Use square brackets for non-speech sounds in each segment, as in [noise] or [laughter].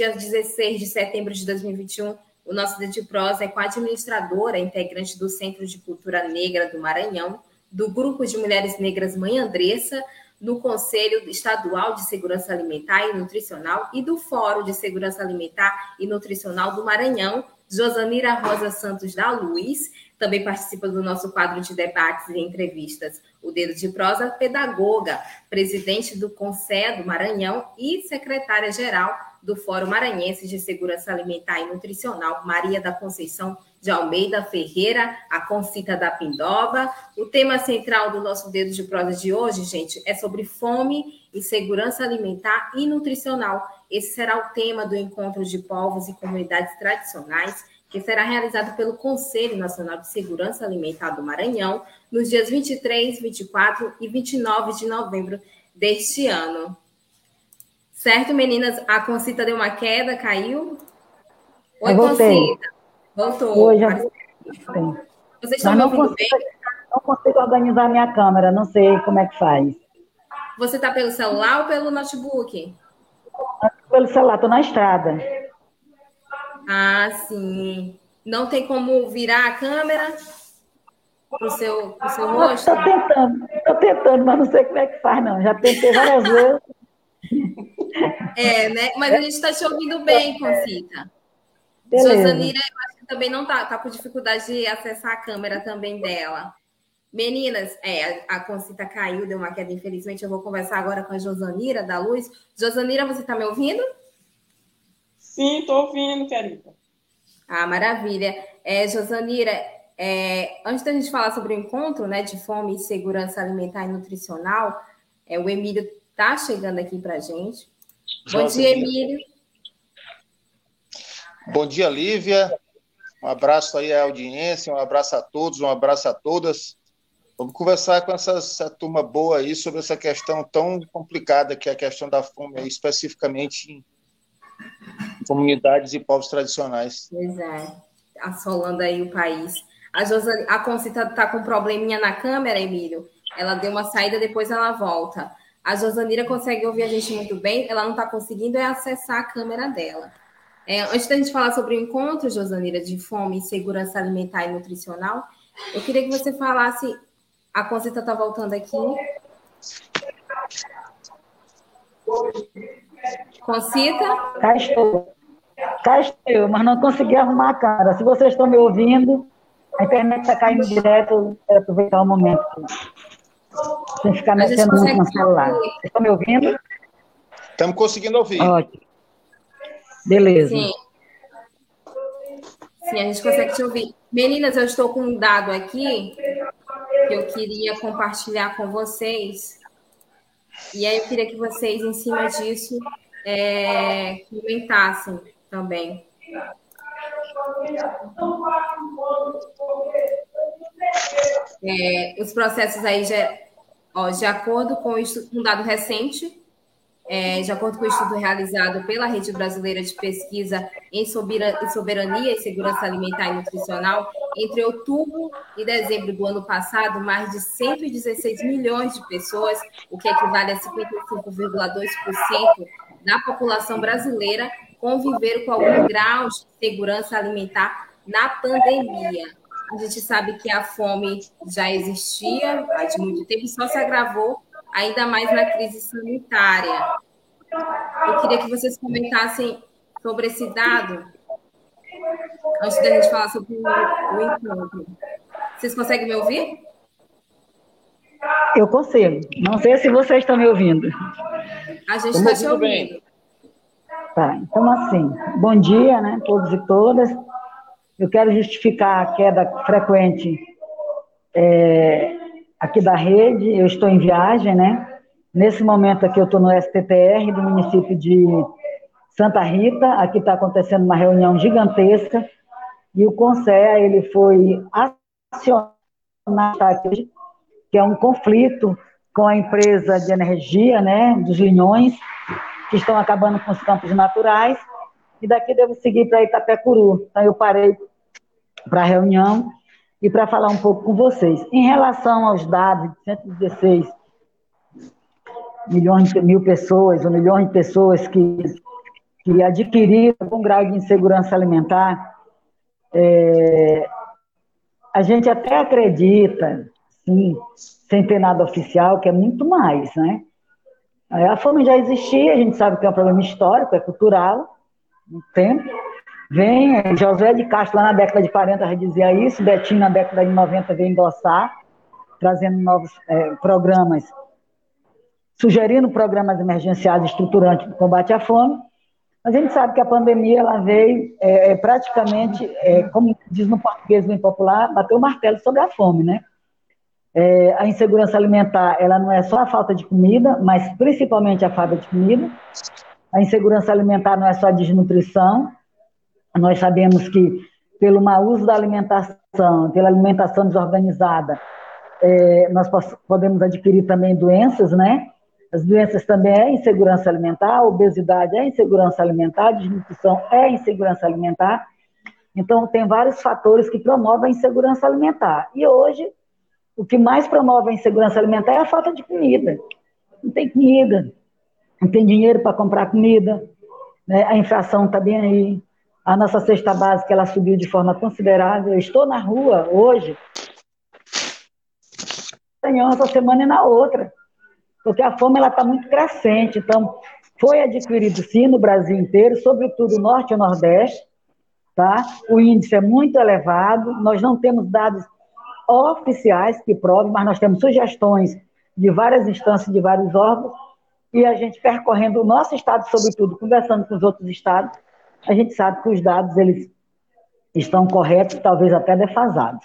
Dia 16 de setembro de 2021, o nosso Dedo de Prosa é com a administradora, integrante do Centro de Cultura Negra do Maranhão, do Grupo de Mulheres Negras Mãe Andressa, no Conselho Estadual de Segurança Alimentar e Nutricional e do Fórum de Segurança Alimentar e Nutricional do Maranhão, Josanira Rosa Santos da Luz, também participa do nosso quadro de debates e entrevistas. O Dedo de Prosa, pedagoga, presidente do Conselho do Maranhão e secretária-geral do Fórum Maranhense de Segurança Alimentar e Nutricional, Maria da Conceição de Almeida Ferreira, a Concita da Pindoba. O tema central do nosso Dedo de Prosa de hoje, gente, é sobre fome e segurança alimentar e nutricional. Esse será o tema do encontro de povos e comunidades tradicionais que será realizado pelo Conselho Nacional de Segurança Alimentar do Maranhão nos dias 23, 24 e 29 de novembro deste ano. Certo, meninas? A Concita deu uma queda, caiu? Oi, Concita. Voltou. Vocês estão me ouvindo consigo, bem? Não consigo organizar minha câmera, não sei como é que faz. Você está pelo celular ou pelo notebook? Pelo celular, estou na estrada. Ah, sim. Não tem como virar a câmera para o seu, pro seu rosto? Estou tentando, estou tentando, mas não sei como é que faz, não. Já tentei várias vezes. É, né? Mas a gente está te ouvindo bem, Concita. Josanira, eu acho que também não está tá com dificuldade de acessar a câmera também dela. Meninas, é, a Concita caiu, deu uma queda, infelizmente. Eu vou conversar agora com a Josanira da Luz. Josanira, você está me ouvindo? Sim, estou ouvindo, querida. Ah, maravilha. É, Josanira, é, antes da gente falar sobre o encontro né, de fome e segurança alimentar e nutricional, é, o Emílio está chegando aqui para a gente. Bom dia, Emílio. Bom dia, Lívia. Um abraço aí à audiência, um abraço a todos, um abraço a todas. Vamos conversar com essa, essa turma boa aí sobre essa questão tão complicada que é a questão da fome, especificamente em comunidades e povos tradicionais. Pois é, assolando aí o país. A, Josa, a Concita está com um probleminha na câmera, Emílio. Ela deu uma saída, depois ela volta. A Josanira consegue ouvir a gente muito bem, ela não está conseguindo é acessar a câmera dela. É, antes da gente falar sobre o encontro, Josanira, de fome e segurança alimentar e nutricional, eu queria que você falasse. A Concita está voltando aqui. Concita? Cá estou. Cá estou, mas não consegui arrumar a câmera. Se vocês estão me ouvindo, a internet está caindo direto, aproveitar o momento. Sem ficar mexendo muito no celular. Vocês estão me ouvindo? Estamos conseguindo ouvir. Ótimo. Beleza. Sim. Sim, a gente consegue te ouvir. Meninas, eu estou com um dado aqui que eu queria compartilhar com vocês. E aí eu queria que vocês, em cima disso, é, comentassem também. É, os processos aí, já, ó, de acordo com um dado recente, é, de acordo com o estudo realizado pela Rede Brasileira de Pesquisa em Soberania e Segurança Alimentar e Nutricional, entre outubro e dezembro do ano passado, mais de 116 milhões de pessoas, o que equivale a 55,2% da população brasileira, conviveram com algum grau de segurança alimentar na pandemia. A gente sabe que a fome já existia há de muito tempo e só se agravou ainda mais na crise sanitária. Eu queria que vocês comentassem sobre esse dado, antes da gente falar sobre o, o encontro. Vocês conseguem me ouvir? Eu consigo. Não sei se vocês estão me ouvindo. A gente está te ouvindo. Bem. Tá, então assim, bom dia, né, todos e todas. Eu quero justificar a queda frequente é, aqui da rede. Eu estou em viagem, né? Nesse momento aqui eu estou no STTR do município de Santa Rita, aqui está acontecendo uma reunião gigantesca, e o CONSEA, ele foi acionado, que é um conflito com a empresa de energia, né, dos Linhões, que estão acabando com os campos naturais, e daqui devo seguir para Itapecuru. Então eu parei para a reunião e para falar um pouco com vocês. Em relação aos dados de 116 milhões mil pessoas, ou milhões de pessoas que, que adquiriram algum grau de insegurança alimentar, é, a gente até acredita, sim, sem ter nada oficial, que é muito mais, né? A fome já existia, a gente sabe que é um problema histórico, é cultural, no tempo. Vem, José de Castro, lá na década de 40, já dizia isso, Betinho, na década de 90, veio endossar, trazendo novos é, programas, sugerindo programas emergenciais estruturantes de combate à fome. Mas a gente sabe que a pandemia ela veio é, é praticamente, é, como diz no português bem popular, bateu o martelo sobre a fome, né? É, a insegurança alimentar, ela não é só a falta de comida, mas principalmente a falta de comida. A insegurança alimentar não é só a desnutrição. Nós sabemos que, pelo mau uso da alimentação, pela alimentação desorganizada, é, nós podemos adquirir também doenças, né? As doenças também é insegurança alimentar, obesidade é insegurança alimentar, desnutrição é insegurança alimentar. Então, tem vários fatores que promovem a insegurança alimentar. E hoje, o que mais promove a insegurança alimentar é a falta de comida. Não tem comida, não tem dinheiro para comprar comida, né? a inflação está bem aí, a nossa cesta básica ela subiu de forma considerável. Eu estou na rua hoje, essa semana e na outra, porque a fome está muito crescente. Então, foi adquirido sim no Brasil inteiro, sobretudo no Norte e Nordeste, tá? O índice é muito elevado, nós não temos dados oficiais que provem, mas nós temos sugestões de várias instâncias, de vários órgãos, e a gente percorrendo o nosso estado, sobretudo, conversando com os outros estados, a gente sabe que os dados eles estão corretos, talvez até defasados.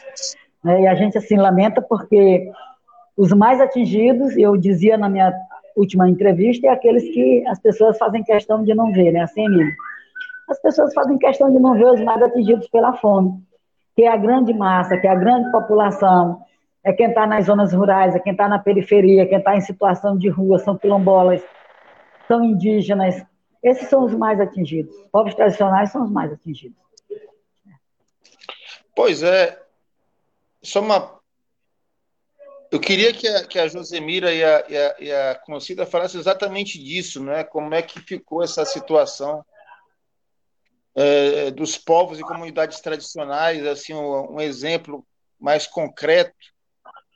Né? E a gente assim lamenta porque os mais atingidos, eu dizia na minha última entrevista, é aqueles que as pessoas fazem questão de não ver, né? Assim, Emílio? As pessoas fazem questão de não ver os mais atingidos pela fome, que é a grande massa, que é a grande população, é quem está nas zonas rurais, é quem está na periferia, quem está em situação de rua, são quilombolas, são indígenas. Esses são os mais atingidos. Os povos tradicionais são os mais atingidos. Pois é. Só uma. Eu queria que a, que a Josemira e a, e, a, e a Concida falassem exatamente disso, né? como é que ficou essa situação é, dos povos e comunidades tradicionais, assim, um, um exemplo mais concreto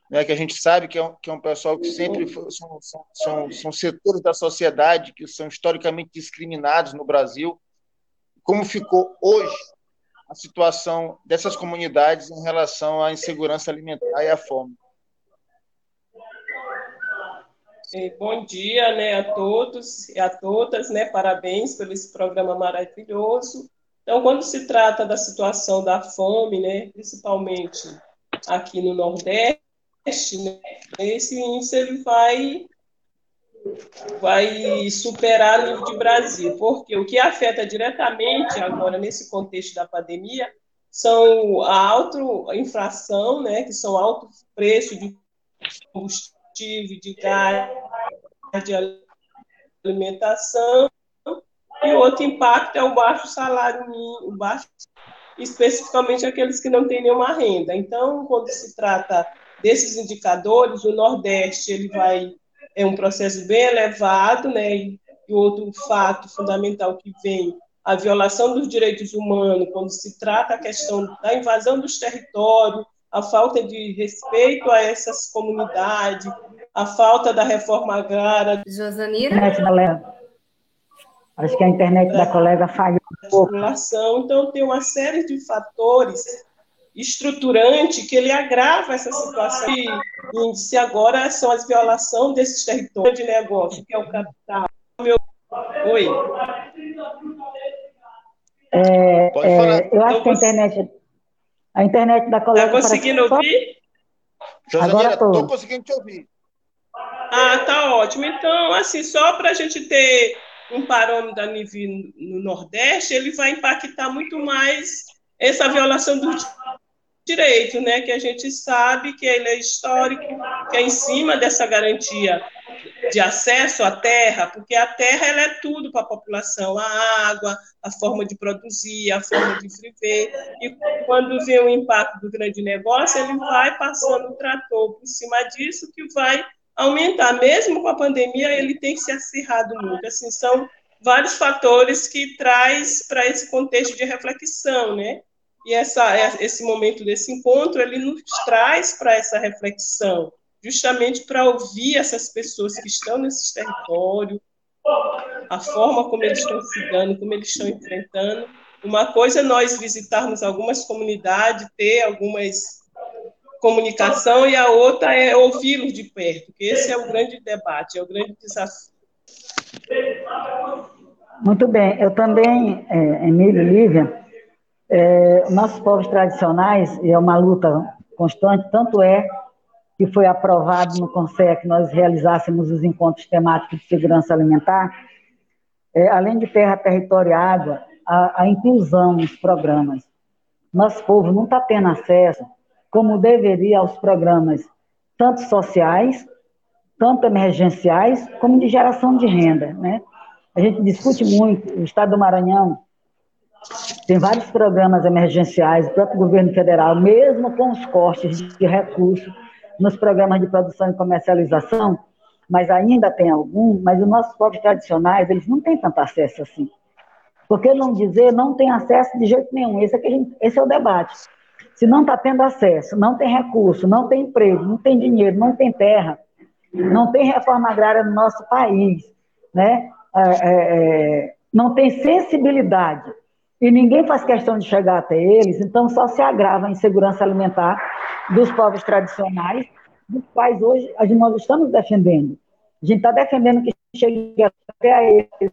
né, que a gente sabe que é um, que é um pessoal que sempre foi, são, são, são, são, setores da sociedade que são historicamente discriminados no Brasil. Como ficou hoje a situação dessas comunidades em relação à insegurança alimentar e à fome? Bom dia né, a todos e a todas, né, parabéns pelo esse programa maravilhoso. Então, quando se trata da situação da fome, né, principalmente aqui no Nordeste, né? esse índice ele vai vai superar o nível de Brasil, porque o que afeta diretamente agora nesse contexto da pandemia são a alta inflação, né, que são altos preços de combustível, de gás, de alimentação, e outro impacto é o baixo salário mínimo, baixo, especificamente aqueles que não têm nenhuma renda. Então, quando se trata desses indicadores, o Nordeste ele vai é um processo bem elevado, né? E, e outro fato fundamental que vem a violação dos direitos humanos, quando se trata a questão da invasão dos territórios, a falta de respeito a essas comunidades, a falta da reforma agrária. Josanira? Acho que a internet da colega falhou um pouco. Então, tem uma série de fatores estruturante que ele agrava essa situação. E índice agora são as violações desses territórios de negócio, que é o capital. Meu... Oi. É, é, eu acho que a internet, a internet da colega. Está conseguindo ouvir? Josanira, estou conseguindo te ouvir. Ah, tá ótimo. Então, assim, só para a gente ter um parâmetro a nível no Nordeste, ele vai impactar muito mais essa violação do direito, né? Que a gente sabe que ele é histórico, que é em cima dessa garantia de acesso à terra, porque a terra ela é tudo para a população, a água, a forma de produzir, a forma de viver, e quando vem o impacto do grande negócio, ele vai passando o trator por cima disso, que vai aumentar. Mesmo com a pandemia, ele tem se acirrado muito. Assim, são vários fatores que traz para esse contexto de reflexão, né? E essa, esse momento desse encontro, ele nos traz para essa reflexão justamente para ouvir essas pessoas que estão nesses territórios, a forma como eles estão se dando, como eles estão enfrentando. Uma coisa é nós visitarmos algumas comunidades, ter algumas comunicação, e a outra é ouvi-los de perto, que esse é o grande debate, é o grande desafio. Muito bem, eu também, é, Emílio Lívia, é, nossos povos tradicionais, é uma luta constante, tanto é que foi aprovado no Conselho que nós realizássemos os encontros temáticos de segurança alimentar, é, além de terra, território e água, a, a inclusão nos programas. Nosso povo não está tendo acesso, como deveria, aos programas tanto sociais, tanto emergenciais, como de geração de renda. Né? A gente discute muito, o Estado do Maranhão tem vários programas emergenciais, o próprio governo federal, mesmo com os cortes de recursos, nos programas de produção e comercialização, mas ainda tem algum, mas os nossos povos tradicionais, eles não têm tanto acesso assim. Por que não dizer não tem acesso de jeito nenhum? Esse é, gente, esse é o debate. Se não está tendo acesso, não tem recurso, não tem emprego, não tem dinheiro, não tem terra, não tem reforma agrária no nosso país, né? É, é, é não tem sensibilidade e ninguém faz questão de chegar até eles, então só se agrava a insegurança alimentar dos povos tradicionais, dos quais hoje nós estamos defendendo. A gente está defendendo que chegue até a eles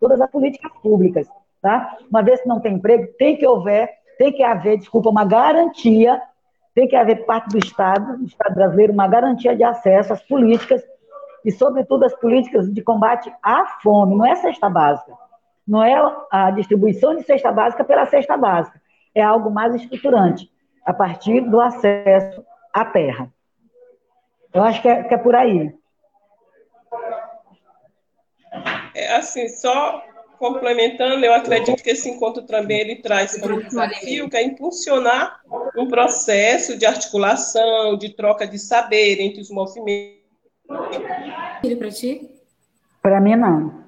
todas as políticas públicas. Tá? Uma vez que não tem emprego, tem que haver, tem que haver, desculpa, uma garantia, tem que haver parte do Estado, do Estado brasileiro, uma garantia de acesso às políticas e, sobretudo, às políticas de combate à fome, não é cesta básica não é a distribuição de cesta básica pela cesta básica, é algo mais estruturante, a partir do acesso à terra. Eu acho que é, que é por aí. É assim, só complementando, eu acredito que esse encontro também ele traz como desafio que é impulsionar um processo de articulação, de troca de saber entre os movimentos. Para ti? Para mim, não.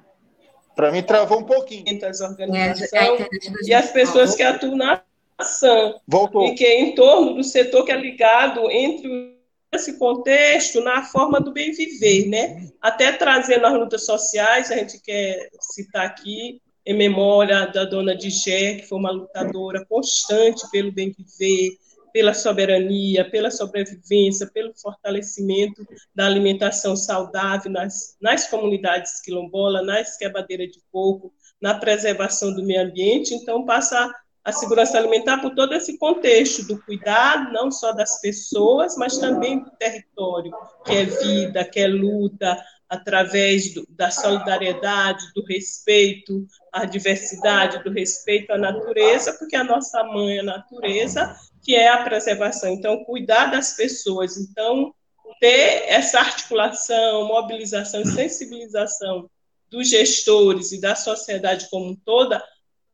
Para mim, travou um pouquinho. As organizações é, é, e as pessoas que atuam na ação. Voltou. E que é em torno do setor que é ligado entre esse contexto na forma do bem viver, né? Até trazendo as lutas sociais, a gente quer citar aqui em memória da dona Digé, que foi uma lutadora constante pelo bem viver, pela soberania, pela sobrevivência, pelo fortalecimento da alimentação saudável nas, nas comunidades quilombolas, nas quebradeiras de coco, na preservação do meio ambiente. Então, passa a segurança alimentar por todo esse contexto do cuidado, não só das pessoas, mas também do território, que é vida, que é luta, através do, da solidariedade, do respeito à diversidade, do respeito à natureza, porque a nossa mãe, a natureza, que é a preservação. Então, cuidar das pessoas. Então, ter essa articulação, mobilização e sensibilização dos gestores e da sociedade como um toda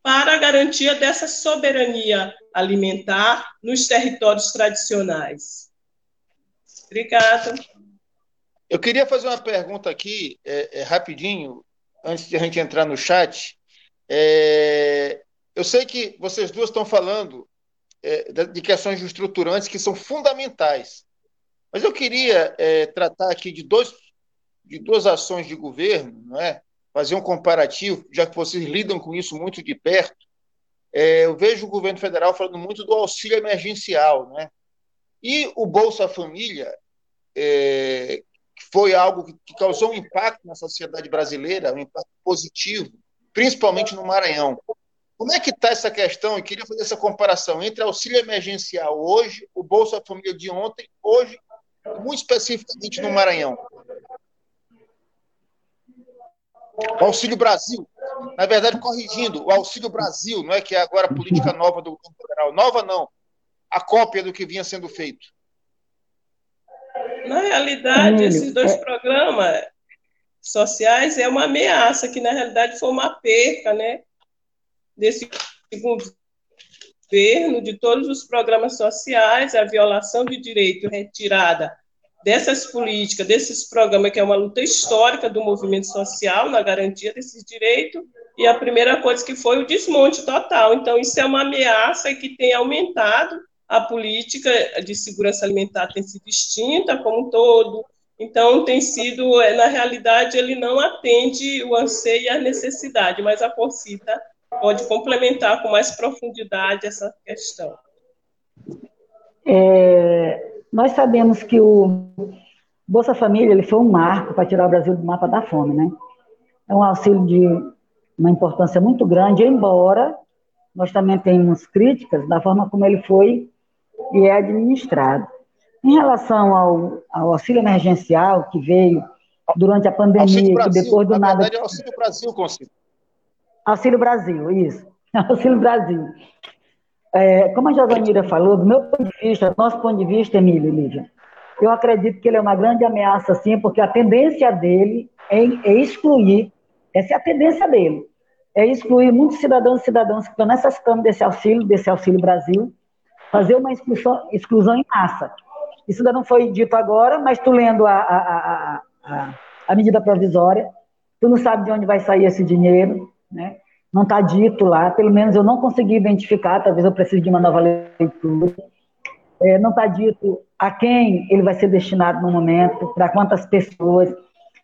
para a garantia dessa soberania alimentar nos territórios tradicionais. Obrigada. Eu queria fazer uma pergunta aqui, é, é, rapidinho, antes de a gente entrar no chat. É, eu sei que vocês duas estão falando é, de questões estruturantes que são fundamentais. Mas eu queria é, tratar aqui de, dois, de duas ações de governo, não é? fazer um comparativo, já que vocês lidam com isso muito de perto. É, eu vejo o governo federal falando muito do auxílio emergencial, né? E o Bolsa Família, é, foi algo que causou um impacto na sociedade brasileira, um impacto positivo, principalmente no Maranhão. Como é que está essa questão? Eu queria fazer essa comparação entre auxílio emergencial hoje, o Bolsa Família de ontem, hoje, muito especificamente no Maranhão. O Auxílio Brasil. Na verdade, corrigindo, o Auxílio Brasil, não é que é agora a política nova do governo federal. Nova não. A cópia do que vinha sendo feito. Na realidade, esses dois programas sociais é uma ameaça, que na realidade foi uma perca, né? Desse governo, de todos os programas sociais, a violação de direito retirada dessas políticas, desses programas, que é uma luta histórica do movimento social na garantia desses direitos, e a primeira coisa que foi o desmonte total. Então, isso é uma ameaça que tem aumentado a política de segurança alimentar tem sido extinta como um todo. Então, tem sido, é, na realidade, ele não atende o anseio e a necessidade, mas a Concita pode complementar com mais profundidade essa questão. É, nós sabemos que o Bolsa Família ele foi um marco para tirar o Brasil do mapa da fome, né? É um auxílio de uma importância muito grande, embora nós também tenhamos críticas da forma como ele foi e é administrado. Em relação ao, ao auxílio emergencial que veio durante a pandemia, que depois do na nada. Verdade, é Auxílio Brasil, Conselho. Auxílio Brasil, isso. [laughs] Auxílio Brasil. É, como a Josanira falou, do meu ponto de vista, do nosso ponto de vista, Emílio e Lívia, eu acredito que ele é uma grande ameaça, sim, porque a tendência dele é, é excluir, essa é a tendência dele, é excluir muitos cidadãos e cidadãs que estão necessitando desse auxílio, desse Auxílio Brasil, fazer uma exclusão, exclusão em massa. Isso ainda não foi dito agora, mas tu lendo a, a, a, a, medida provisória, tu não sabe de onde vai sair esse dinheiro, né? não está dito lá, pelo menos eu não consegui identificar, talvez eu precise de uma nova leitura. É, não está dito a quem ele vai ser destinado no momento, para quantas pessoas.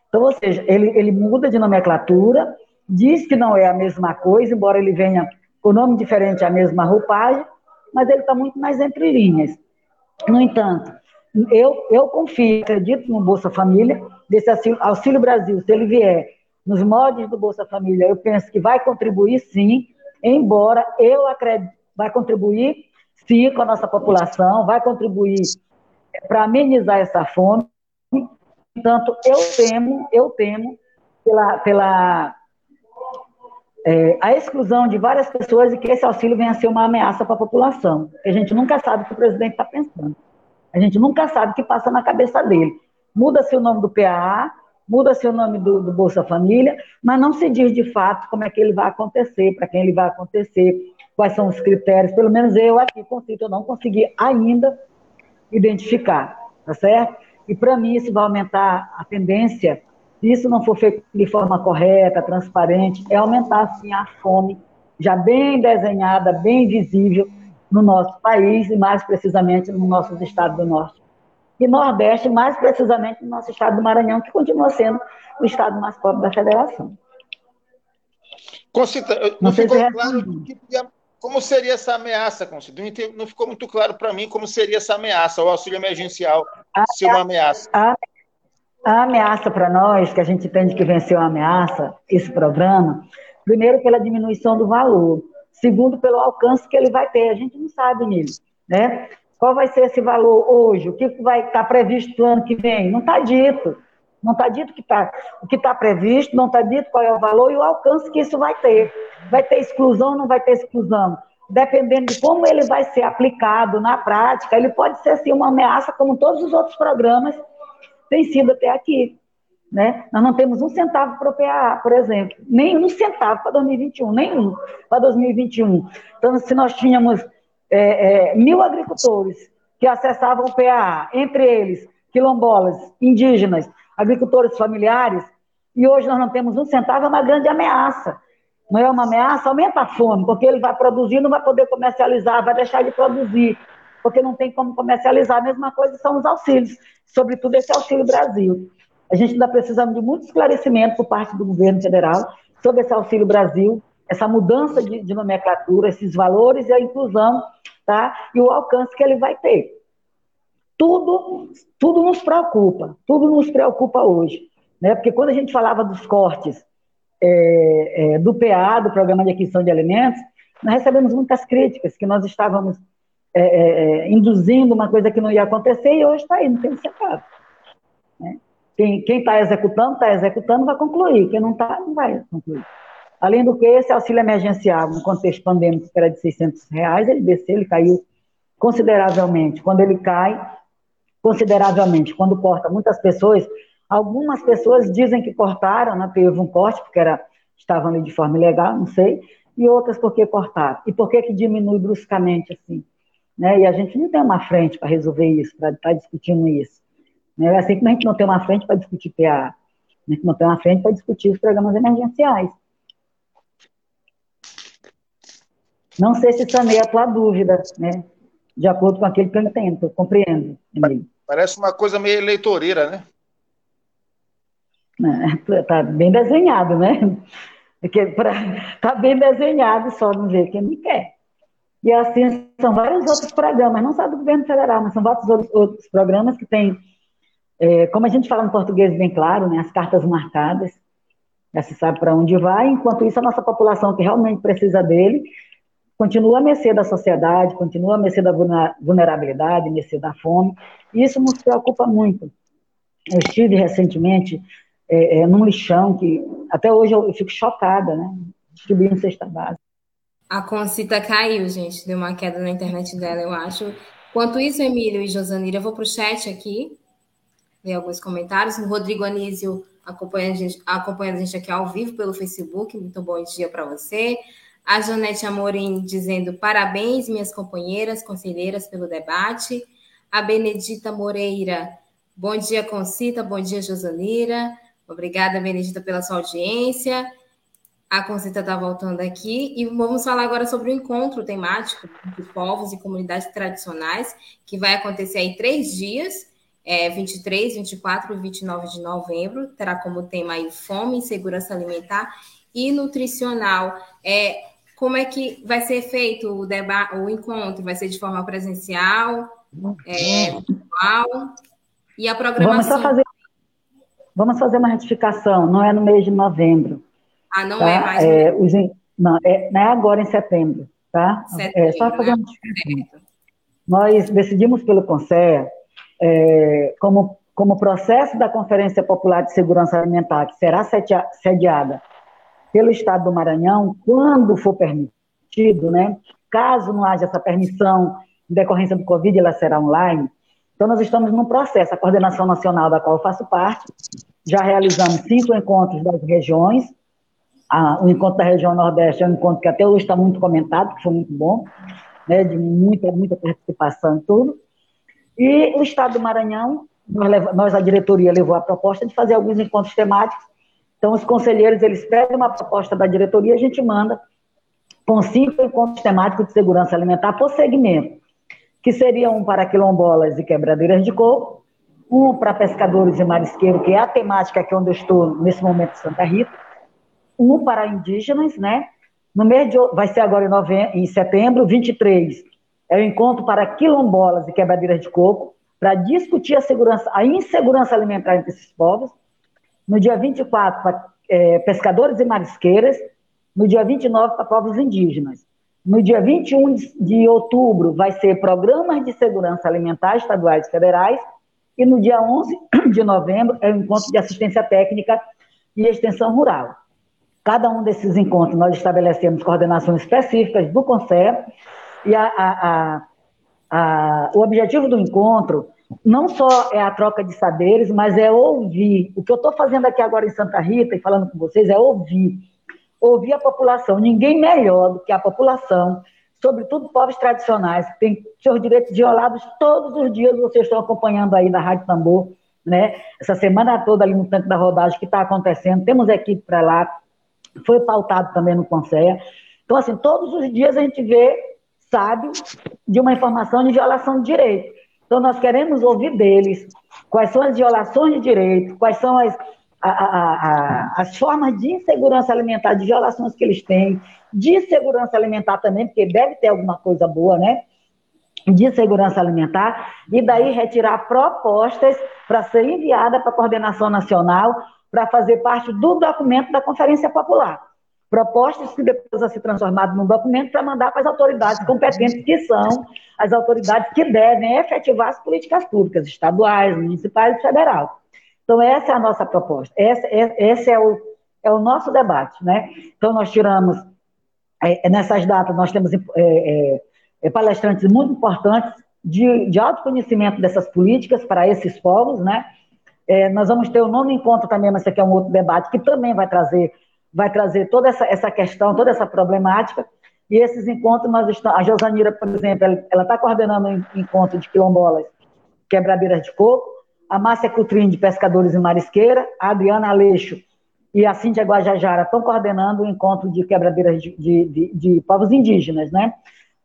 Então, ou seja, ele, ele muda de nomenclatura, diz que não é a mesma coisa, embora ele venha com nome diferente, a mesma roupagem, mas ele está muito mais entre linhas. No entanto, eu, eu confio, acredito no Bolsa Família, desse auxílio, auxílio Brasil, se ele vier nos moldes do Bolsa Família, eu penso que vai contribuir sim, embora eu acredito, vai contribuir sim com a nossa população, vai contribuir para amenizar essa fome. Portanto, eu temo, eu temo pela, pela é, a exclusão de várias pessoas e que esse auxílio venha a ser uma ameaça para a população. a gente nunca sabe o que o presidente está pensando. A gente nunca sabe o que passa na cabeça dele. Muda-se o nome do PAA, muda-se o nome do, do, Bolsa Família, mas não se diz de fato como é que ele vai acontecer, para quem ele vai acontecer, quais são os critérios. Pelo menos eu aqui consigo, eu não consegui ainda identificar, tá certo? E para mim isso vai aumentar a tendência se isso não for feito de forma correta, transparente, é aumentar, sim, a fome, já bem desenhada, bem visível no nosso país e, mais precisamente, no nosso estado do Norte e Nordeste, mais precisamente no nosso estado do Maranhão, que continua sendo o estado mais pobre da federação. Concita, não, não ficou claro como seria essa ameaça, Concita? Não ficou muito claro para mim como seria essa ameaça, o auxílio emergencial a, ser uma ameaça. A, a ameaça para nós, que a gente entende que venceu a ameaça, esse programa, primeiro pela diminuição do valor, segundo pelo alcance que ele vai ter. A gente não sabe, Nilo, né? Qual vai ser esse valor hoje? O que vai estar tá previsto no ano que vem? Não está dito. Não está dito que tá, o que está previsto, não está dito qual é o valor e o alcance que isso vai ter. Vai ter exclusão ou não vai ter exclusão? Dependendo de como ele vai ser aplicado na prática, ele pode ser assim, uma ameaça, como todos os outros programas tem sido até aqui. Né? Nós não temos um centavo para o PAA, por exemplo, nem um centavo para 2021, nenhum para 2021. Então, se nós tínhamos é, é, mil agricultores que acessavam o PAA, entre eles quilombolas, indígenas, agricultores familiares, e hoje nós não temos um centavo, é uma grande ameaça. Não é uma ameaça? Aumenta a fome, porque ele vai produzir, não vai poder comercializar, vai deixar de produzir porque não tem como comercializar. A mesma coisa são os auxílios, sobretudo esse Auxílio Brasil. A gente ainda precisamos de muito esclarecimento por parte do governo federal sobre esse Auxílio Brasil, essa mudança de, de nomenclatura, esses valores e a inclusão, tá? E o alcance que ele vai ter. Tudo, tudo nos preocupa, tudo nos preocupa hoje, né? Porque quando a gente falava dos cortes é, é, do PA, do Programa de Aquisição de Alimentos, nós recebemos muitas críticas que nós estávamos é, é, é, induzindo uma coisa que não ia acontecer e hoje está aí, não tem secado. Né? Quem está executando, está executando, vai concluir. Quem não está, não vai concluir. Além do que, esse auxílio emergencial, no contexto pandêmico, que era de 600 reais, ele desceu, ele caiu consideravelmente. Quando ele cai, consideravelmente, quando corta muitas pessoas, algumas pessoas dizem que cortaram, né, teve um corte, porque era, estavam ali de forma ilegal, não sei, e outras porque cortaram. E por que que diminui bruscamente assim? Né? E a gente não tem uma frente para resolver isso, para estar tá discutindo isso. Né? Assim como a gente não tem uma frente para discutir PA, a gente não tem uma frente para discutir os programas emergenciais. Não sei se sanei a tua dúvida, né? De acordo com aquele que eu entendo, compreendo. Parece uma coisa meio eleitoreira, né? Está bem desenhado, né? Está bem desenhado, só não ver quem me quer. E assim, são vários outros programas, não só do governo federal, mas são vários outros programas que têm, é, como a gente fala em português bem claro, né, as cartas marcadas, já se sabe para onde vai, enquanto isso a nossa população que realmente precisa dele, continua a mercê da sociedade, continua a mercê da vulnerabilidade, mercê da fome, e isso nos preocupa muito. Eu estive recentemente é, é, num lixão que até hoje eu, eu fico chocada, né? Distribuindo cesta básica. A Concita caiu, gente, deu uma queda na internet dela, eu acho. Enquanto isso, Emílio e Josanira, eu vou para o chat aqui, ver alguns comentários. O Rodrigo Anísio acompanha a, gente, acompanha a gente aqui ao vivo pelo Facebook, muito bom dia para você. A Janete Amorim dizendo parabéns, minhas companheiras, conselheiras, pelo debate. A Benedita Moreira, bom dia, Concita, bom dia, Josanira. Obrigada, Benedita, pela sua audiência. A Concita está voltando aqui e vamos falar agora sobre o encontro temático de povos e comunidades tradicionais, que vai acontecer aí três dias, é, 23, 24 e 29 de novembro. Terá como tema aí fome, segurança alimentar e nutricional. É, como é que vai ser feito o, debate, o encontro? Vai ser de forma presencial, é, virtual? E a programação... Vamos fazer Vamos fazer uma retificação, não é no mês de novembro. Ah, não tá? é mais. É, os, não, é, não é agora em setembro, tá? Setembro, é só fazer uma retificação. Nós decidimos pelo Conselho, é, como, como processo da Conferência Popular de Segurança Alimentar, que será sediada pelo Estado do Maranhão, quando for permitido, né? Caso não haja essa permissão em decorrência do Covid, ela será online. Então, nós estamos num processo, a coordenação nacional da qual eu faço parte, já realizamos cinco encontros das regiões, ah, o encontro da região Nordeste é um encontro que até hoje está muito comentado, que foi muito bom, né, de muita, muita participação e tudo. E o Estado do Maranhão, nós, nós, a diretoria, levou a proposta de fazer alguns encontros temáticos. Então, os conselheiros, eles pedem uma proposta da diretoria, a gente manda com cinco encontros temáticos de segurança alimentar por segmento que seria um para quilombolas e quebradeiras de coco, um para pescadores e marisqueiros, que é a temática que é onde eu estou nesse momento em Santa Rita, um para indígenas, né? No mês de, vai ser agora em, novembro, em setembro, 23, é o encontro para quilombolas e quebradeiras de coco, para discutir a segurança, a insegurança alimentar entre esses povos. No dia 24, para é, pescadores e marisqueiras. No dia 29, para povos indígenas. No dia 21 de outubro, vai ser programas de segurança alimentar estaduais e federais. E no dia 11 de novembro, é o encontro de assistência técnica e extensão rural. Cada um desses encontros, nós estabelecemos coordenações específicas do Conselho. E a, a, a, o objetivo do encontro não só é a troca de saberes, mas é ouvir. O que eu estou fazendo aqui agora em Santa Rita e falando com vocês é ouvir ouvir a população. Ninguém melhor do que a população, sobretudo povos tradicionais, que têm seus direitos violados todos os dias. Vocês estão acompanhando aí na Rádio Tambor, né? Essa semana toda ali no tanque da rodagem que está acontecendo. Temos equipe para lá. Foi pautado também no Conselho. Então, assim, todos os dias a gente vê, sabe, de uma informação de violação de direito. Então, nós queremos ouvir deles quais são as violações de direito, quais são as, a, a, a, as formas de insegurança alimentar, de violações que eles têm, de segurança alimentar também, porque deve ter alguma coisa boa, né? De segurança alimentar, e daí retirar propostas para ser enviada para a coordenação nacional para fazer parte do documento da Conferência Popular. Propostas que depois vão ser transformadas num documento para mandar para as autoridades competentes, que são as autoridades que devem efetivar as políticas públicas, estaduais, municipais e federal. Então, essa é a nossa proposta, esse, é, esse é, o, é o nosso debate, né? Então, nós tiramos, é, nessas datas, nós temos é, é, é palestrantes muito importantes de, de autoconhecimento dessas políticas para esses povos, né? É, nós vamos ter o nono encontro também, mas isso aqui é um outro debate que também vai trazer, vai trazer toda essa, essa questão, toda essa problemática. E esses encontros, nós estamos, a Josanira, por exemplo, ela está coordenando um encontro de quilombolas, quebradeiras de coco, a Márcia Cutrim, de pescadores e marisqueira, a Adriana Aleixo e a Cíntia Guajajara estão coordenando o um encontro de quebradeiras de, de, de, de povos indígenas, né?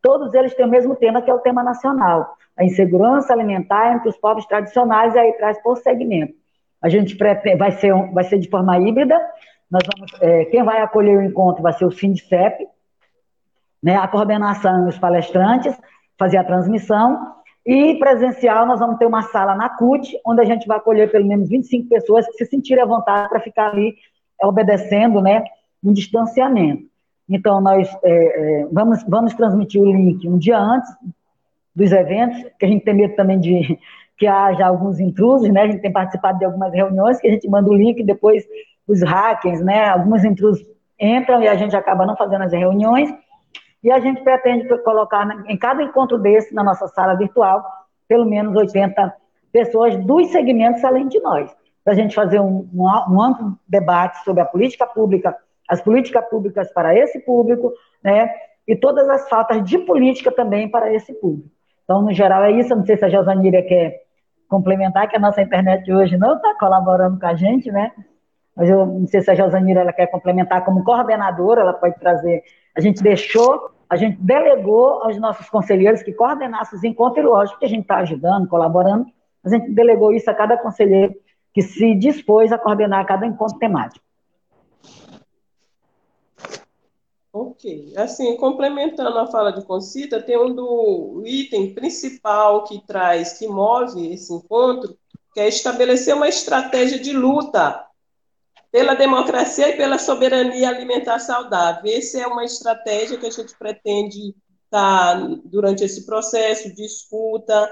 Todos eles têm o mesmo tema, que é o tema nacional a insegurança alimentar entre os povos tradicionais, e aí traz por segmento. A gente vai ser, vai ser de forma híbrida, nós vamos, é, quem vai acolher o encontro vai ser o SINDCEP, né, a coordenação e os palestrantes, fazer a transmissão, e presencial nós vamos ter uma sala na CUT, onde a gente vai acolher pelo menos 25 pessoas que se sentirem à vontade para ficar ali é, obedecendo né, um distanciamento. Então, nós é, é, vamos, vamos transmitir o link um dia antes dos eventos, que a gente tem medo também de [laughs] que haja alguns intrusos, né? A gente tem participado de algumas reuniões que a gente manda o link e depois os hackers, né? Alguns intrusos entram e a gente acaba não fazendo as reuniões. E a gente pretende colocar em cada encontro desse, na nossa sala virtual, pelo menos 80 pessoas dos segmentos além de nós, para a gente fazer um, um, um, amplo debate sobre a política pública, as políticas públicas para esse público, né? E todas as faltas de política também para esse público. Então, no geral, é isso. Eu não sei se a Josanira quer complementar, que a nossa internet hoje não está colaborando com a gente, né? Mas eu não sei se a Josanira ela quer complementar como coordenadora, ela pode trazer. A gente deixou, a gente delegou aos nossos conselheiros que coordenassem os encontros, e lógico que a gente está ajudando, colaborando, a gente delegou isso a cada conselheiro que se dispôs a coordenar cada encontro temático. Ok. Assim, complementando a fala de Concita, tem um do item principal que traz, que move esse encontro, que é estabelecer uma estratégia de luta pela democracia e pela soberania alimentar saudável. Essa é uma estratégia que a gente pretende estar, tá, durante esse processo de escuta,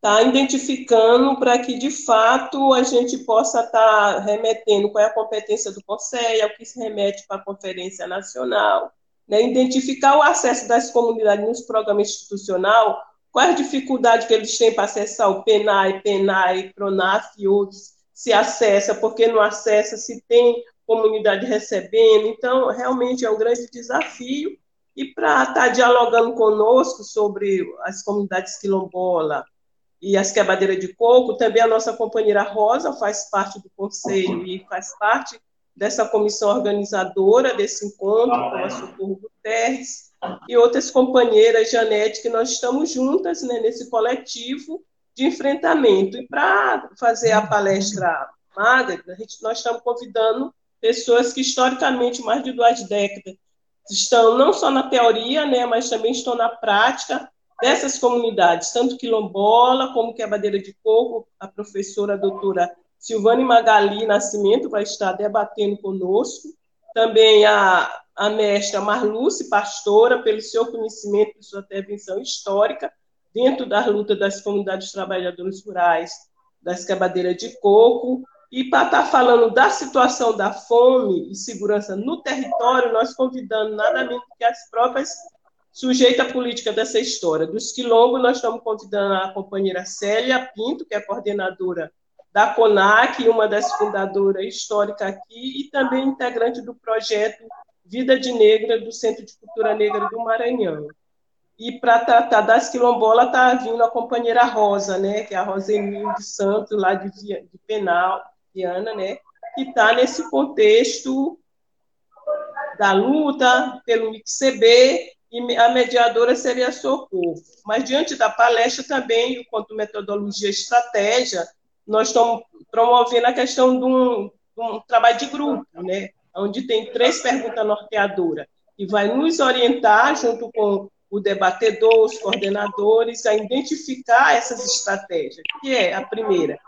tá identificando para que, de fato, a gente possa estar tá remetendo qual é a competência do Conselho, o que se remete para a Conferência Nacional, né? identificar o acesso das comunidades nos programas institucional, qual é a dificuldade que eles têm para acessar o PENAI, PENAI, PRONAF e outros, se acessa, porque não acessa, se tem comunidade recebendo. Então, realmente é um grande desafio. E para estar tá dialogando conosco sobre as comunidades quilombola, e as quebradeiras de coco. Também a nossa companheira Rosa faz parte do conselho e faz parte dessa comissão organizadora desse encontro, com a Socorro Guterres, e outras companheiras, Janete, que nós estamos juntas né, nesse coletivo de enfrentamento. E para fazer a palestra magra, a gente, nós estamos convidando pessoas que, historicamente, mais de duas décadas, estão não só na teoria, né, mas também estão na prática, dessas comunidades, tanto quilombola como quebradeira de coco, a professora a doutora Silvane Magali Nascimento vai estar debatendo conosco, também a, a mestra Marluce Pastora, pelo seu conhecimento e sua intervenção histórica dentro da luta das comunidades trabalhadoras rurais das quebradeiras de coco, e para estar falando da situação da fome e segurança no território, nós convidamos nada menos que as próprias sujeita política dessa história. Dos quilombos, nós estamos convidando a companheira Célia Pinto, que é coordenadora da CONAC, uma das fundadoras históricas aqui, e também integrante do projeto Vida de Negra do Centro de Cultura Negra do Maranhão. E para tratar das quilombolas está vindo a companheira Rosa, né, que é a Rosa Emílio de Santos, lá de, de Penal, Viana, né, que está nesse contexto da luta pelo MICB e a mediadora seria Socorro. Mas, diante da palestra também, quanto metodologia e estratégia, nós estamos promovendo a questão de um, de um trabalho de grupo, né? onde tem três perguntas norteadoras, e vai nos orientar, junto com o debatedor, os coordenadores, a identificar essas estratégias, que é a primeira.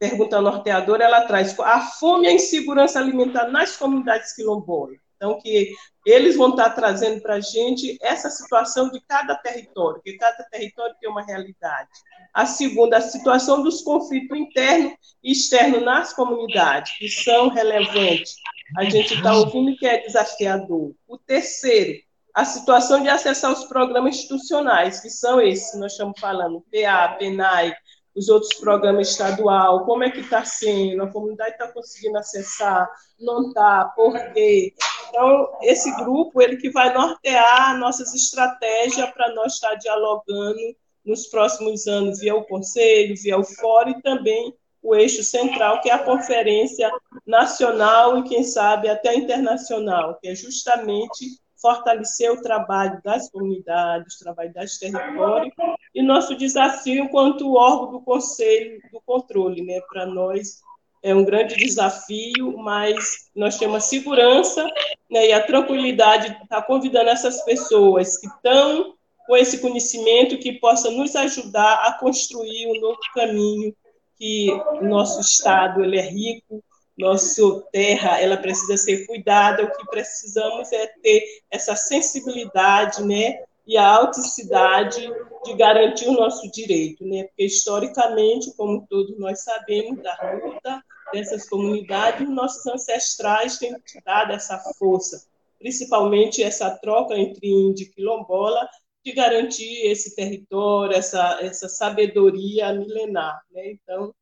Pergunta norteadora, ela traz a fome e a insegurança alimentar nas comunidades quilombolas Então, que eles vão estar trazendo para a gente essa situação de cada território, que cada território tem uma realidade. A segunda, a situação dos conflitos internos e externos nas comunidades, que são relevantes. A gente está ouvindo que é desafiador. O terceiro, a situação de acessar os programas institucionais, que são esses nós estamos falando, PA, PENAI, os outros programas estadual, como é que está sendo, a comunidade está conseguindo acessar, não está, por quê? Então, esse grupo, ele que vai nortear nossas estratégias para nós estar dialogando nos próximos anos, via o Conselho, via o Fórum e também o eixo central, que é a Conferência Nacional e, quem sabe, até internacional, que é justamente fortalecer o trabalho das comunidades, o trabalho das territórios, e nosso desafio enquanto órgão do Conselho do Controle, né, para nós é um grande desafio, mas nós temos a segurança né, e a tranquilidade de estar convidando essas pessoas que estão com esse conhecimento que possa nos ajudar a construir um novo caminho que nosso estado ele é rico, nossa terra ela precisa ser cuidada, o que precisamos é ter essa sensibilidade, né, e a autenticidade de garantir o nosso direito, né, porque historicamente, como todos nós sabemos, da luta dessas comunidades, nossos ancestrais têm dado essa força, principalmente essa troca entre índio e quilombola, de garantir esse território, essa, essa sabedoria milenar. Né? Então,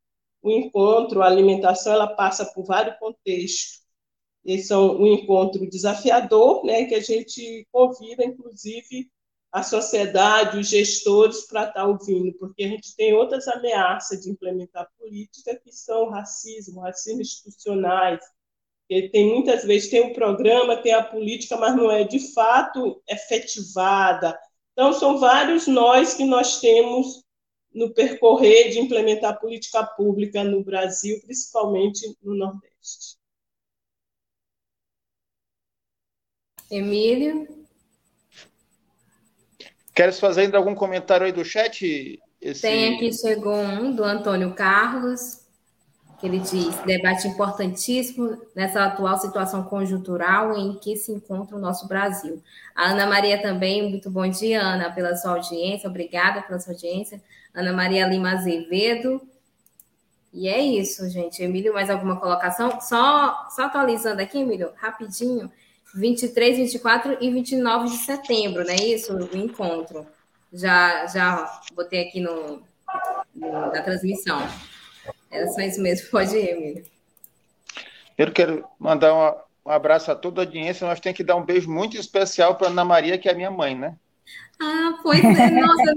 o encontro, a alimentação, ela passa por vários contextos. Esse é um encontro desafiador, né, que a gente convida, inclusive, a sociedade, os gestores para estar ouvindo, porque a gente tem outras ameaças de implementar política que são racismo, racismo institucionais, que tem muitas vezes tem o programa, tem a política, mas não é de fato efetivada. Então são vários nós que nós temos no percorrer de implementar política pública no Brasil, principalmente no Nordeste. Emílio? Queres fazer ainda algum comentário aí do chat? Esse... Tem aqui, chegou um do Antônio Carlos, que ele diz: debate importantíssimo nessa atual situação conjuntural em que se encontra o nosso Brasil. A Ana Maria também, muito bom dia, Ana, pela sua audiência, obrigada pela sua audiência. Ana Maria Lima Azevedo. E é isso, gente. Emílio, mais alguma colocação? Só, só atualizando aqui, Emílio, rapidinho. 23, 24 e 29 de setembro, não é isso? O encontro. Já, já botei aqui no, no na transmissão. Era só isso mesmo. Pode ir, Emílio. Eu quero mandar uma, um abraço a toda a audiência. Nós temos que dar um beijo muito especial para Ana Maria, que é minha mãe, né? Ah, pois é. [laughs] Nossa,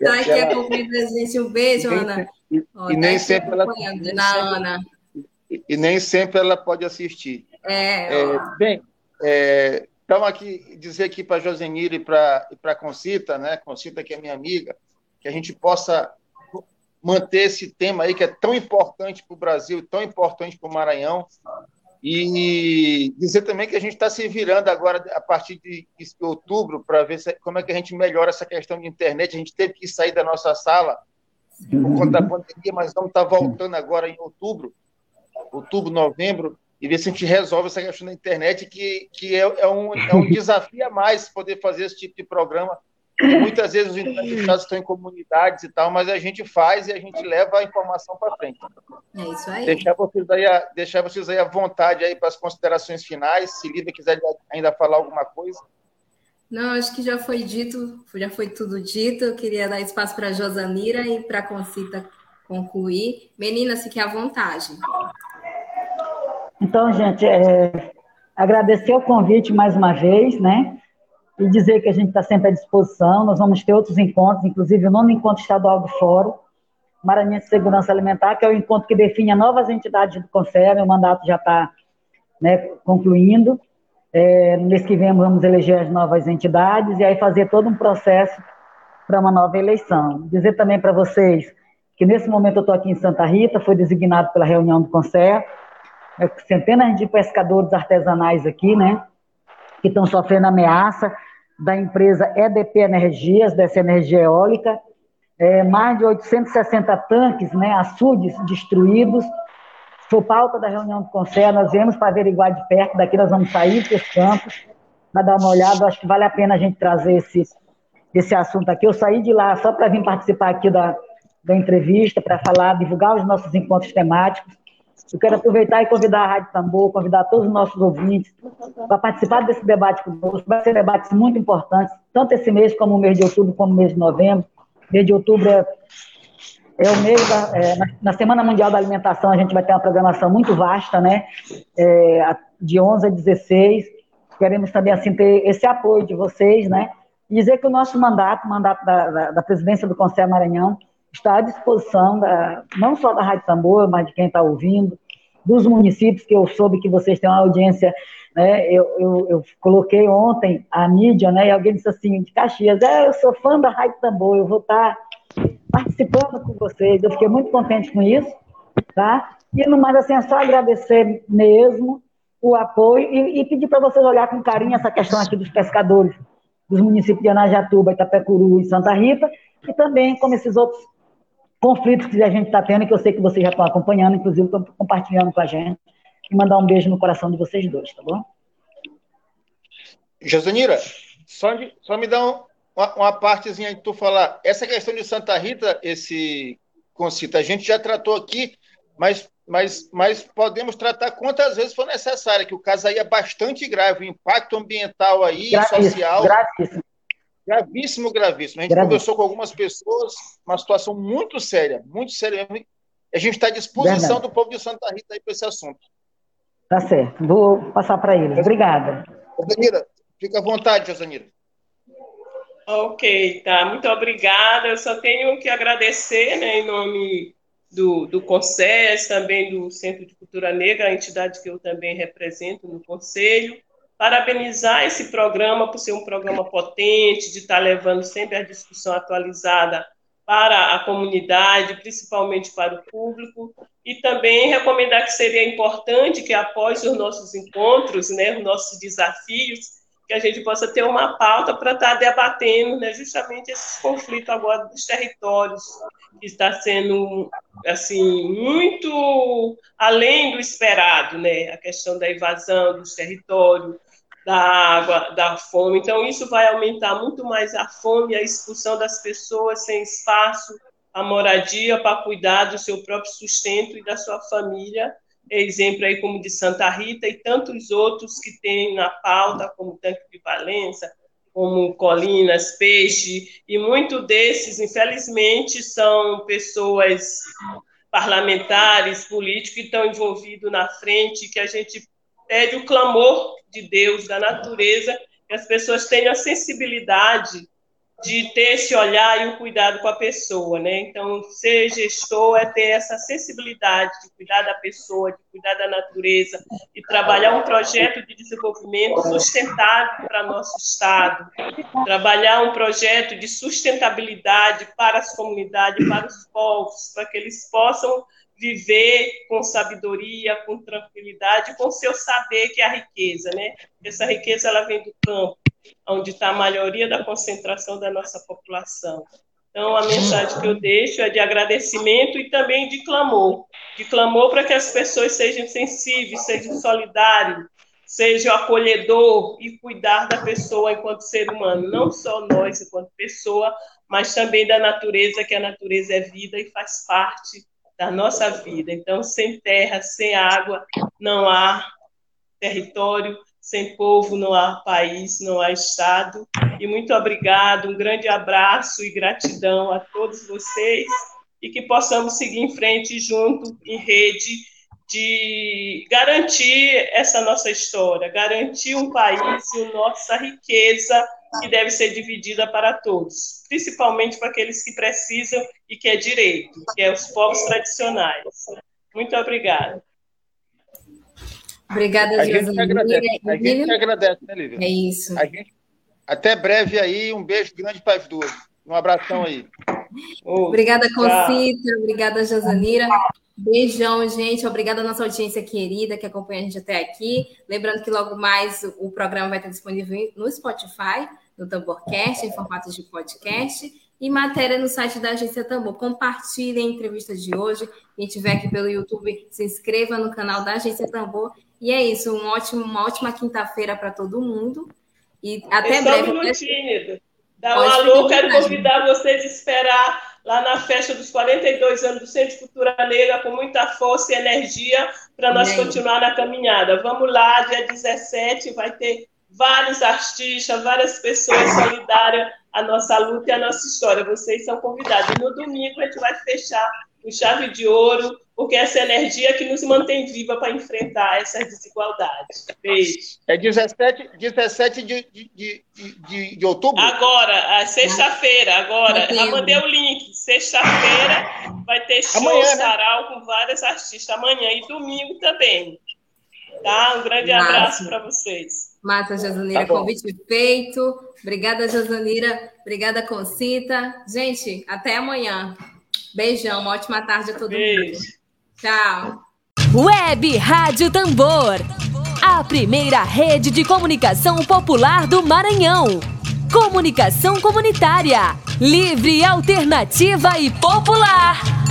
Tá aqui acompanhando a gente. Um beijo, Ana. E, oh, e nem sempre ela. Na Ana. E, e, nem sempre ela pode assistir. É. é bem, é, então aqui dizer aqui para Josenira e para e para Concita, né? Concita que é minha amiga, que a gente possa manter esse tema aí que é tão importante para o Brasil, tão importante para o Maranhão, e dizer também que a gente está se virando agora, a partir de, outubro, para ver se, como é que a gente melhora essa questão de internet. A gente teve que sair da nossa sala por conta da pandemia, mas vamos estar tá voltando agora em outubro, outubro, novembro, e ver se a gente resolve essa questão da internet, que, que é, é, um, é um [laughs] desafio a mais poder fazer esse tipo de programa Muitas vezes os entrevistados estão em comunidades e tal, mas a gente faz e a gente leva a informação para frente. É isso aí. Deixar vocês aí, a, deixar vocês aí à vontade aí para as considerações finais. Se Lívia quiser ainda falar alguma coisa. Não, acho que já foi dito, já foi tudo dito. Eu queria dar espaço para a Josanira e para a Concita concluir. Menina, se quer à vontade. Então, gente, é, agradecer o convite mais uma vez, né? E dizer que a gente está sempre à disposição. Nós vamos ter outros encontros, inclusive o nono encontro estadual do Fórum, Maranhense de Segurança Alimentar, que é o encontro que define as novas entidades do Conselho. O mandato já está né, concluindo. É, no mês que vem vamos eleger as novas entidades e aí fazer todo um processo para uma nova eleição. Dizer também para vocês que nesse momento eu estou aqui em Santa Rita, foi designado pela reunião do Conselho, é, centenas de pescadores artesanais aqui, né, que estão sofrendo ameaça da empresa EDP Energias, dessa energia eólica, é, mais de 860 tanques, né, açudes destruídos, Foi pauta da reunião do Conselho, nós viemos para averiguar de perto, daqui nós vamos sair desse campos, para dar uma olhada, acho que vale a pena a gente trazer esse, esse assunto aqui. Eu saí de lá só para vir participar aqui da, da entrevista, para falar, divulgar os nossos encontros temáticos. Eu quero aproveitar e convidar a Rádio Tambor, convidar todos os nossos ouvintes para participar desse debate conosco. Vai ser debates muito importantes, tanto esse mês como o mês de outubro, como o mês de novembro. O mês de outubro é, é o mês da, é, na, na, Semana Mundial da Alimentação, a gente vai ter uma programação muito vasta, né? É, de 11 a 16. Queremos também, assim, ter esse apoio de vocês, né? E dizer que o nosso mandato, o mandato da, da, da presidência do Conselho Maranhão, está à disposição da, não só da Rádio Tambor, mas de quem está ouvindo, dos municípios, que eu soube que vocês têm uma audiência, né, eu, eu, eu, coloquei ontem a mídia, né, e alguém disse assim, de Caxias, é, eu sou fã da Rádio Tambor, eu vou estar tá participando com vocês, eu fiquei muito contente com isso, tá? E no mais, assim, é só agradecer mesmo o apoio e, e pedir para vocês olhar com carinho essa questão aqui dos pescadores, dos municípios de Anajatuba, Itapecuru e Santa Rita, e também como esses outros conflitos que a gente está tendo, que eu sei que vocês já estão acompanhando, inclusive estão compartilhando com a gente. E mandar um beijo no coração de vocês dois, tá bom? Josanira, só, só me dá um, uma, uma, partezinha de tu falar. Essa questão de Santa Rita, esse concito, a gente já tratou aqui, mas, mas, mas podemos tratar quantas vezes for necessário, que o caso aí é bastante grave, o impacto ambiental aí, gravíssimo, social. Gravíssimo. Gravíssimo, gravíssimo. A gente gravíssimo. conversou com algumas pessoas, uma situação muito séria, muito séria. A gente está à disposição Verdade. do povo de Santa Rita aí para esse assunto. Tá certo. Vou passar para eles. Obrigada. Josanira, fica à vontade, Josanira. Ok, tá. Muito obrigada. Eu só tenho que agradecer, né, em nome do, do CONSES, também do Centro de Cultura Negra, a entidade que eu também represento no Conselho, parabenizar esse programa por ser um programa potente, de estar levando sempre a discussão atualizada para a comunidade, principalmente para o público, e também recomendar que seria importante que após os nossos encontros, né, os nossos desafios, que a gente possa ter uma pauta para estar debatendo, né, justamente esses conflitos agora dos territórios, que está sendo assim muito além do esperado, né, a questão da invasão dos territórios, da água, da fome. Então, isso vai aumentar muito mais a fome, a expulsão das pessoas sem espaço, a moradia para cuidar do seu próprio sustento e da sua família. Exemplo aí como de Santa Rita e tantos outros que tem na pauta, como Tanque de Valença, como Colinas, Peixe, e muito desses, infelizmente, são pessoas parlamentares, políticos que estão envolvidos na frente, que a gente pede o clamor de Deus, da natureza, que as pessoas tenham a sensibilidade de ter esse olhar e o cuidado com a pessoa, né? Então, ser gestor é ter essa sensibilidade de cuidar da pessoa, de cuidar da natureza e trabalhar um projeto de desenvolvimento sustentável para nosso estado, trabalhar um projeto de sustentabilidade para as comunidades, para os povos, para que eles possam viver com sabedoria, com tranquilidade, com seu saber que é a riqueza, né? Essa riqueza ela vem do campo, onde está a maioria da concentração da nossa população. Então, a mensagem que eu deixo é de agradecimento e também de clamor. De clamor para que as pessoas sejam sensíveis, sejam solidários, sejam acolhedor e cuidar da pessoa enquanto ser humano. Não só nós enquanto pessoa, mas também da natureza, que a natureza é vida e faz parte da nossa vida. Então, sem terra, sem água, não há território, sem povo não há país, não há Estado. E muito obrigado, um grande abraço e gratidão a todos vocês e que possamos seguir em frente junto, em rede, de garantir essa nossa história, garantir um país e nossa riqueza que deve ser dividida para todos, principalmente para aqueles que precisam e que é direito, que é os povos tradicionais. Muito obrigada. Obrigada, a gente agradece, a gente agradece, né, Lívia? É isso. Gente, até breve aí, um beijo grande para as duas. Um abração aí. obrigada, Concita, obrigada, Josanira. Beijão, gente. Obrigada à nossa audiência querida que acompanha a gente até aqui. Lembrando que logo mais o programa vai estar disponível no Spotify, no Tamborcast, em formato de podcast. e matéria no site da Agência Tambor. Compartilhe a entrevista de hoje. Quem estiver aqui pelo YouTube, se inscreva no canal da Agência Tambor. E é isso, um ótimo, uma ótima quinta-feira para todo mundo. E até breve. no tímido. Dá um alô, quero convidar vocês a esperar lá na festa dos 42 anos do Centro de Cultura Negra com muita força e energia para nós Bem. continuar na caminhada. Vamos lá, dia 17 vai ter vários artistas, várias pessoas solidárias à nossa luta e à nossa história. Vocês são convidados. No domingo a gente vai fechar com chave de ouro, porque essa energia que nos mantém viva para enfrentar essas desigualdades. Beijo. É 17, 17 de, de, de, de, outubro? Agora, sexta-feira, agora. Já mandei o link. Sexta-feira vai ter show Amanhã, né? sarau com vários artistas. Amanhã e domingo também. Tá? Um grande Massa. abraço para vocês. Massa, Josanira, tá convite feito. Obrigada, Josanira. Obrigada, Concita. Gente, até amanhã. Beijão, uma ótima tarde a todo Beijo. mundo. Tchau. Web Rádio Tambor. A primeira rede de comunicação popular do Maranhão. Comunicação comunitária. Livre, alternativa e popular.